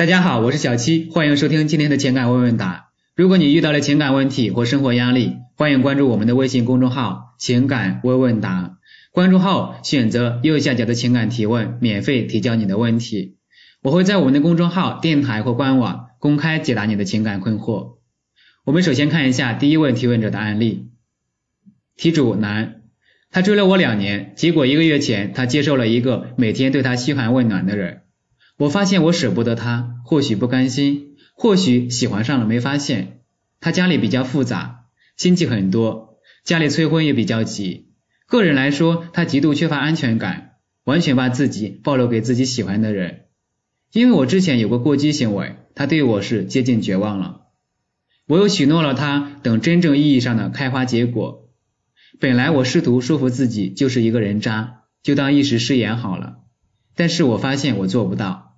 大家好，我是小七，欢迎收听今天的情感问问答。如果你遇到了情感问题或生活压力，欢迎关注我们的微信公众号“情感问问答”。关注后选择右下角的情感提问，免费提交你的问题。我会在我们的公众号、电台或官网公开解答你的情感困惑。我们首先看一下第一位提问者的案例。题主男，他追了我两年，结果一个月前他接受了一个每天对他嘘寒问暖的人。我发现我舍不得他，或许不甘心，或许喜欢上了没发现。他家里比较复杂，亲戚很多，家里催婚也比较急。个人来说，他极度缺乏安全感，完全把自己暴露给自己喜欢的人。因为我之前有过过激行为，他对我是接近绝望了。我又许诺了他等真正意义上的开花结果。本来我试图说服自己就是一个人渣，就当一时失言好了。但是我发现我做不到。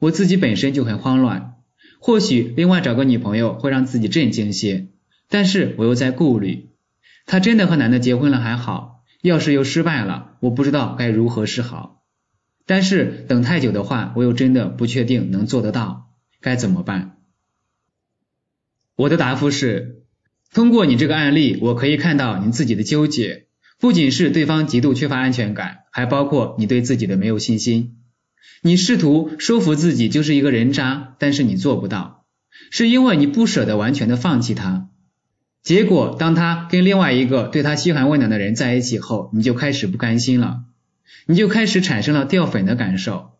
我自己本身就很慌乱，或许另外找个女朋友会让自己震惊些，但是我又在顾虑，他真的和男的结婚了还好，要是又失败了，我不知道该如何是好。但是等太久的话，我又真的不确定能做得到，该怎么办？我的答复是，通过你这个案例，我可以看到你自己的纠结，不仅是对方极度缺乏安全感，还包括你对自己的没有信心。你试图说服自己就是一个人渣，但是你做不到，是因为你不舍得完全的放弃他。结果当他跟另外一个对他嘘寒问暖的人在一起后，你就开始不甘心了，你就开始产生了掉粉的感受。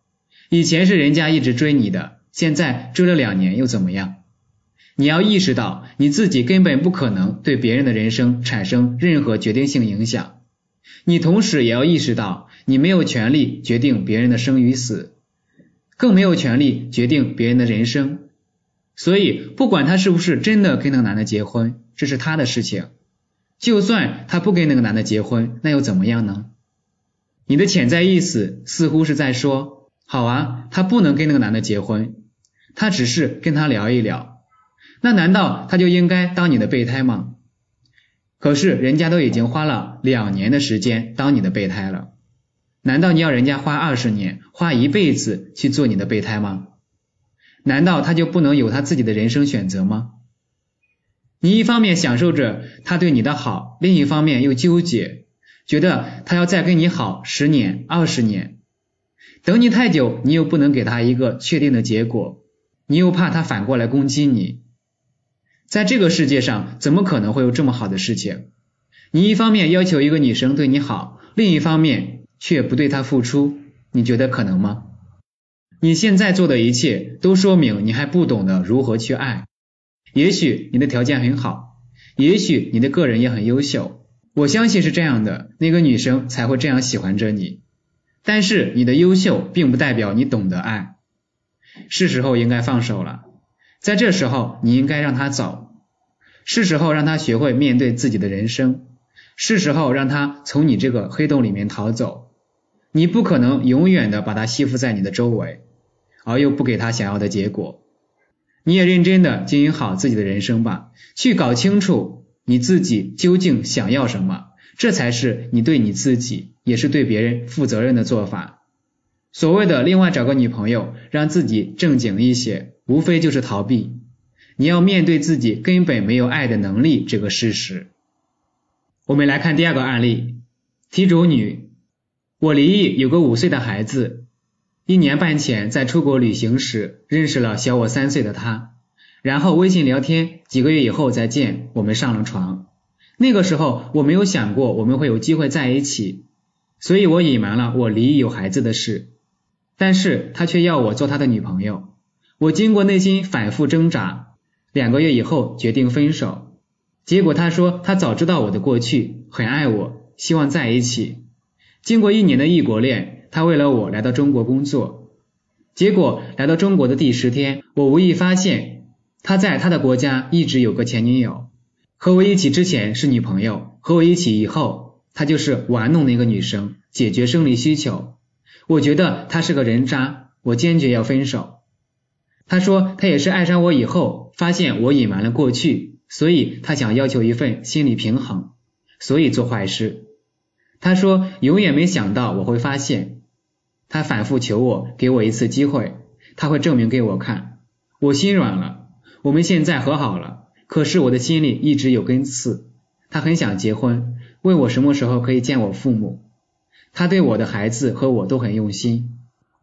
以前是人家一直追你的，现在追了两年又怎么样？你要意识到你自己根本不可能对别人的人生产生任何决定性影响。你同时也要意识到，你没有权利决定别人的生与死，更没有权利决定别人的人生。所以，不管他是不是真的跟那个男的结婚，这是他的事情。就算他不跟那个男的结婚，那又怎么样呢？你的潜在意思似乎是在说：好啊，他不能跟那个男的结婚，他只是跟他聊一聊。那难道他就应该当你的备胎吗？可是人家都已经花了两年的时间当你的备胎了，难道你要人家花二十年、花一辈子去做你的备胎吗？难道他就不能有他自己的人生选择吗？你一方面享受着他对你的好，另一方面又纠结，觉得他要再跟你好十年、二十年，等你太久，你又不能给他一个确定的结果，你又怕他反过来攻击你。在这个世界上，怎么可能会有这么好的事情？你一方面要求一个女生对你好，另一方面却不对她付出，你觉得可能吗？你现在做的一切都说明你还不懂得如何去爱。也许你的条件很好，也许你的个人也很优秀，我相信是这样的，那个女生才会这样喜欢着你。但是你的优秀并不代表你懂得爱，是时候应该放手了。在这时候，你应该让他走，是时候让他学会面对自己的人生，是时候让他从你这个黑洞里面逃走。你不可能永远的把他吸附在你的周围，而又不给他想要的结果。你也认真的经营好自己的人生吧，去搞清楚你自己究竟想要什么，这才是你对你自己，也是对别人负责任的做法。所谓的另外找个女朋友，让自己正经一些。无非就是逃避，你要面对自己根本没有爱的能力这个事实。我们来看第二个案例，题主女，我离异有个五岁的孩子，一年半前在出国旅行时认识了小我三岁的他，然后微信聊天，几个月以后再见，我们上了床。那个时候我没有想过我们会有机会在一起，所以我隐瞒了我离异有孩子的事，但是他却要我做他的女朋友。我经过内心反复挣扎，两个月以后决定分手。结果他说他早知道我的过去，很爱我，希望在一起。经过一年的异国恋，他为了我来到中国工作。结果来到中国的第十天，我无意发现他在他的国家一直有个前女友，和我一起之前是女朋友，和我一起以后，他就是玩弄那个女生，解决生理需求。我觉得他是个人渣，我坚决要分手。他说他也是爱上我以后，发现我隐瞒了过去，所以他想要求一份心理平衡，所以做坏事。他说永远没想到我会发现，他反复求我给我一次机会，他会证明给我看。我心软了，我们现在和好了，可是我的心里一直有根刺。他很想结婚，问我什么时候可以见我父母。他对我的孩子和我都很用心，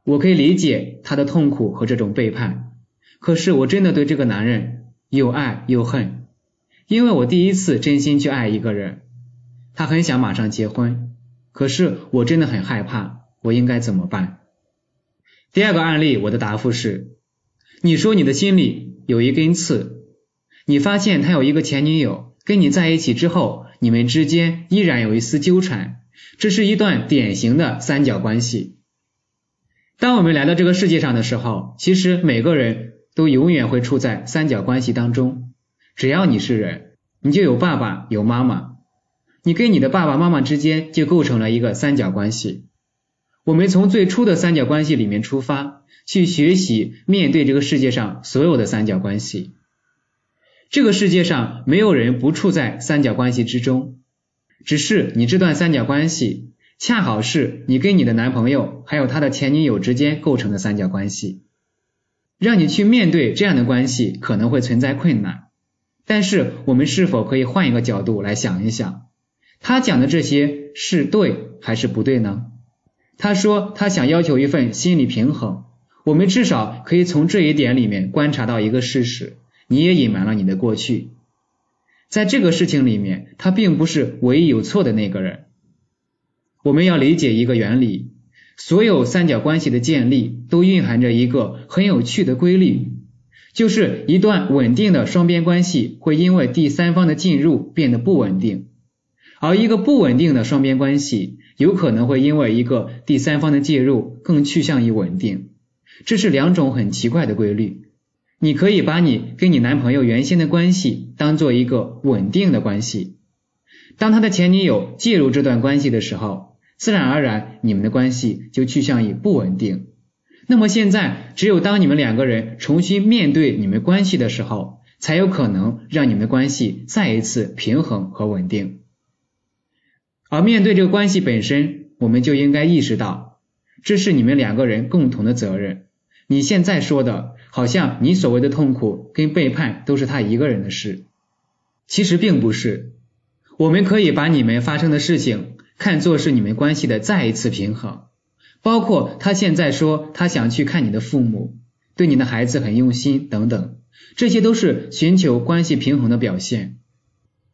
我可以理解他的痛苦和这种背叛。可是我真的对这个男人又爱又恨，因为我第一次真心去爱一个人。他很想马上结婚，可是我真的很害怕，我应该怎么办？第二个案例，我的答复是：你说你的心里有一根刺，你发现他有一个前女友，跟你在一起之后，你们之间依然有一丝纠缠。这是一段典型的三角关系。当我们来到这个世界上的时候，其实每个人都永远会处在三角关系当中。只要你是人，你就有爸爸有妈妈，你跟你的爸爸妈妈之间就构成了一个三角关系。我们从最初的三角关系里面出发，去学习面对这个世界上所有的三角关系。这个世界上没有人不处在三角关系之中。只是你这段三角关系，恰好是你跟你的男朋友还有他的前女友之间构成的三角关系，让你去面对这样的关系可能会存在困难。但是我们是否可以换一个角度来想一想，他讲的这些是对还是不对呢？他说他想要求一份心理平衡，我们至少可以从这一点里面观察到一个事实：你也隐瞒了你的过去。在这个事情里面，他并不是唯一有错的那个人。我们要理解一个原理：所有三角关系的建立都蕴含着一个很有趣的规律，就是一段稳定的双边关系会因为第三方的进入变得不稳定，而一个不稳定的双边关系有可能会因为一个第三方的介入更趋向于稳定。这是两种很奇怪的规律。你可以把你跟你男朋友原先的关系当做一个稳定的关系，当他的前女友介入这段关系的时候，自然而然你们的关系就趋向于不稳定。那么现在，只有当你们两个人重新面对你们关系的时候，才有可能让你们的关系再一次平衡和稳定。而面对这个关系本身，我们就应该意识到，这是你们两个人共同的责任。你现在说的。好像你所谓的痛苦跟背叛都是他一个人的事，其实并不是。我们可以把你们发生的事情看作是你们关系的再一次平衡，包括他现在说他想去看你的父母，对你的孩子很用心等等，这些都是寻求关系平衡的表现。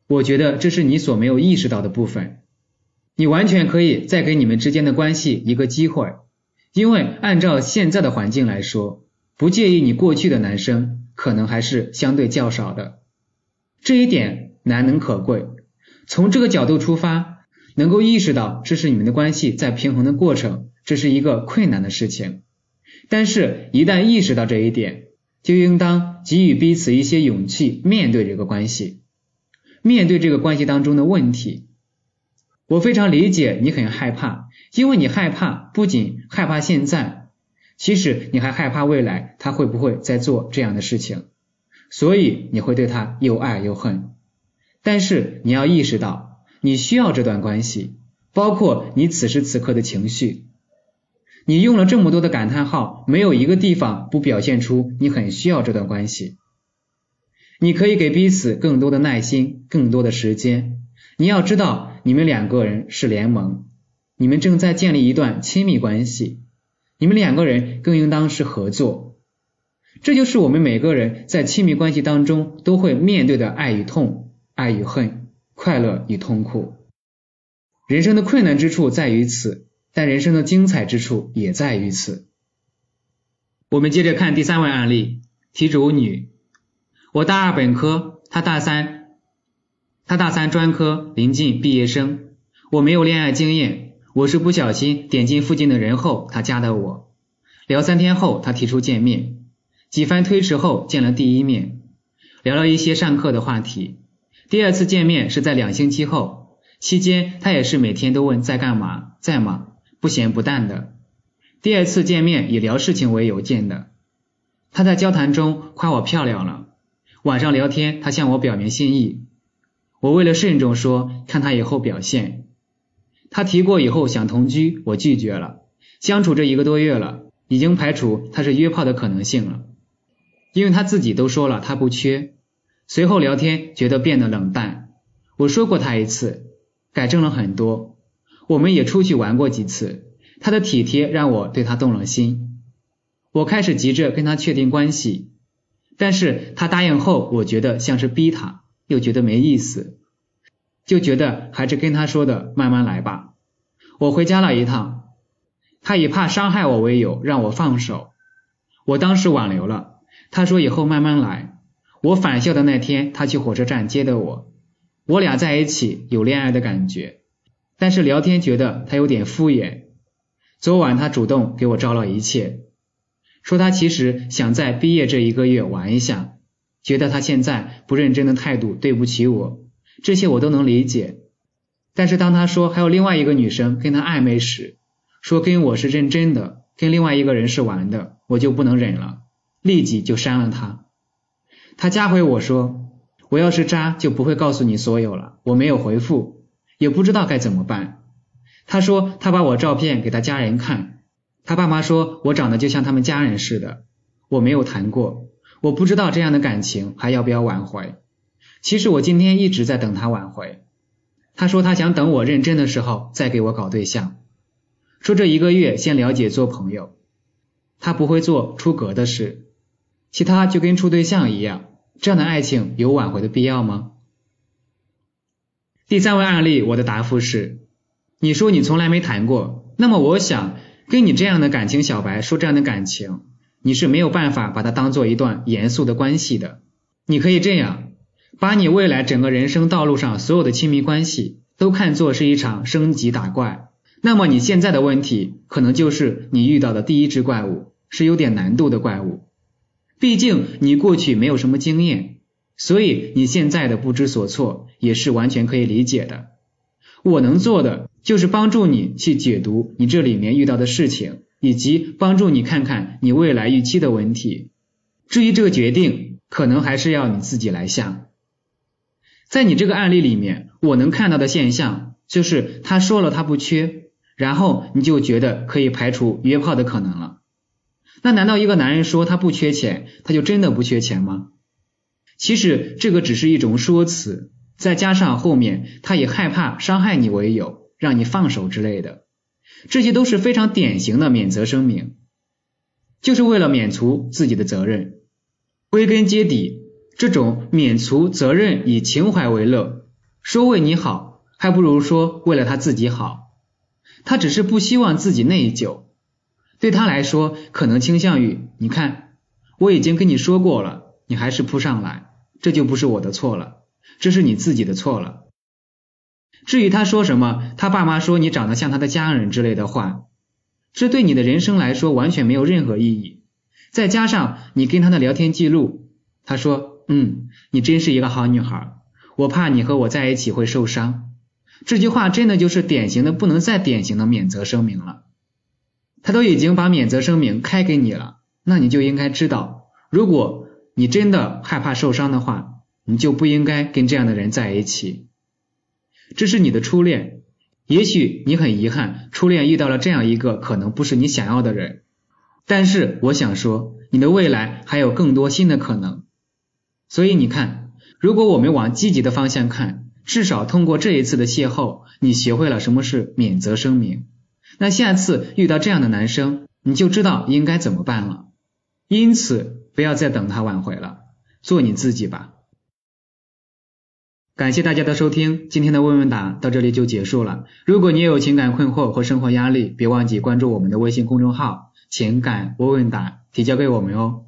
我觉得这是你所没有意识到的部分。你完全可以再给你们之间的关系一个机会，因为按照现在的环境来说。不介意你过去的男生可能还是相对较少的，这一点难能可贵。从这个角度出发，能够意识到这是你们的关系在平衡的过程，这是一个困难的事情。但是，一旦意识到这一点，就应当给予彼此一些勇气，面对这个关系，面对这个关系当中的问题。我非常理解你很害怕，因为你害怕，不仅害怕现在。其实你还害怕未来他会不会再做这样的事情，所以你会对他又爱又恨。但是你要意识到，你需要这段关系，包括你此时此刻的情绪。你用了这么多的感叹号，没有一个地方不表现出你很需要这段关系。你可以给彼此更多的耐心，更多的时间。你要知道，你们两个人是联盟，你们正在建立一段亲密关系。你们两个人更应当是合作，这就是我们每个人在亲密关系当中都会面对的爱与痛、爱与恨、快乐与痛苦。人生的困难之处在于此，但人生的精彩之处也在于此。我们接着看第三位案例，题主女，我大二本科，他大三，他大三专科，临近毕业生，我没有恋爱经验。我是不小心点进附近的人后，他加的我。聊三天后，他提出见面。几番推迟后，见了第一面，聊了一些上课的话题。第二次见面是在两星期后，期间他也是每天都问在干嘛，在吗？不咸不淡的。第二次见面以聊事情为由见的。他在交谈中夸我漂亮了。晚上聊天，他向我表明心意。我为了慎重说，看他以后表现。他提过以后想同居，我拒绝了。相处这一个多月了，已经排除他是约炮的可能性了，因为他自己都说了他不缺。随后聊天觉得变得冷淡，我说过他一次，改正了很多。我们也出去玩过几次，他的体贴让我对他动了心。我开始急着跟他确定关系，但是他答应后，我觉得像是逼他，又觉得没意思，就觉得还是跟他说的慢慢来吧。我回家了一趟。他以怕伤害我为由让我放手，我当时挽留了。他说以后慢慢来。我返校的那天，他去火车站接的我，我俩在一起有恋爱的感觉，但是聊天觉得他有点敷衍。昨晚他主动给我招了一切，说他其实想在毕业这一个月玩一下，觉得他现在不认真的态度对不起我，这些我都能理解。但是当他说还有另外一个女生跟他暧昧时，说跟我是认真的，跟另外一个人是玩的，我就不能忍了，立即就删了他。他加回我说，我要是渣就不会告诉你所有了。我没有回复，也不知道该怎么办。他说他把我照片给他家人看，他爸妈说我长得就像他们家人似的。我没有谈过，我不知道这样的感情还要不要挽回。其实我今天一直在等他挽回。他说他想等我认真的时候再给我搞对象。说这一个月先了解做朋友，他不会做出格的事，其他就跟处对象一样。这样的爱情有挽回的必要吗？第三位案例，我的答复是：你说你从来没谈过，那么我想跟你这样的感情小白说这样的感情，你是没有办法把它当做一段严肃的关系的。你可以这样，把你未来整个人生道路上所有的亲密关系都看作是一场升级打怪。那么你现在的问题可能就是你遇到的第一只怪物是有点难度的怪物，毕竟你过去没有什么经验，所以你现在的不知所措也是完全可以理解的。我能做的就是帮助你去解读你这里面遇到的事情，以及帮助你看看你未来预期的问题。至于这个决定，可能还是要你自己来下。在你这个案例里面，我能看到的现象就是他说了他不缺。然后你就觉得可以排除约炮的可能了。那难道一个男人说他不缺钱，他就真的不缺钱吗？其实这个只是一种说辞，再加上后面他以害怕伤害你为由，让你放手之类的，这些都是非常典型的免责声明，就是为了免除自己的责任。归根结底，这种免除责任以情怀为乐，说为你好，还不如说为了他自己好。他只是不希望自己内疚，对他来说，可能倾向于你看，我已经跟你说过了，你还是扑上来，这就不是我的错了，这是你自己的错了。至于他说什么，他爸妈说你长得像他的家人之类的话，这对你的人生来说完全没有任何意义。再加上你跟他的聊天记录，他说，嗯，你真是一个好女孩，我怕你和我在一起会受伤。这句话真的就是典型的不能再典型的免责声明了。他都已经把免责声明开给你了，那你就应该知道，如果你真的害怕受伤的话，你就不应该跟这样的人在一起。这是你的初恋，也许你很遗憾，初恋遇到了这样一个可能不是你想要的人。但是我想说，你的未来还有更多新的可能。所以你看，如果我们往积极的方向看。至少通过这一次的邂逅，你学会了什么是免责声明。那下次遇到这样的男生，你就知道应该怎么办了。因此，不要再等他挽回了，做你自己吧。感谢大家的收听，今天的问问答到这里就结束了。如果你有情感困惑或生活压力，别忘记关注我们的微信公众号“情感问问答”，提交给我们哦。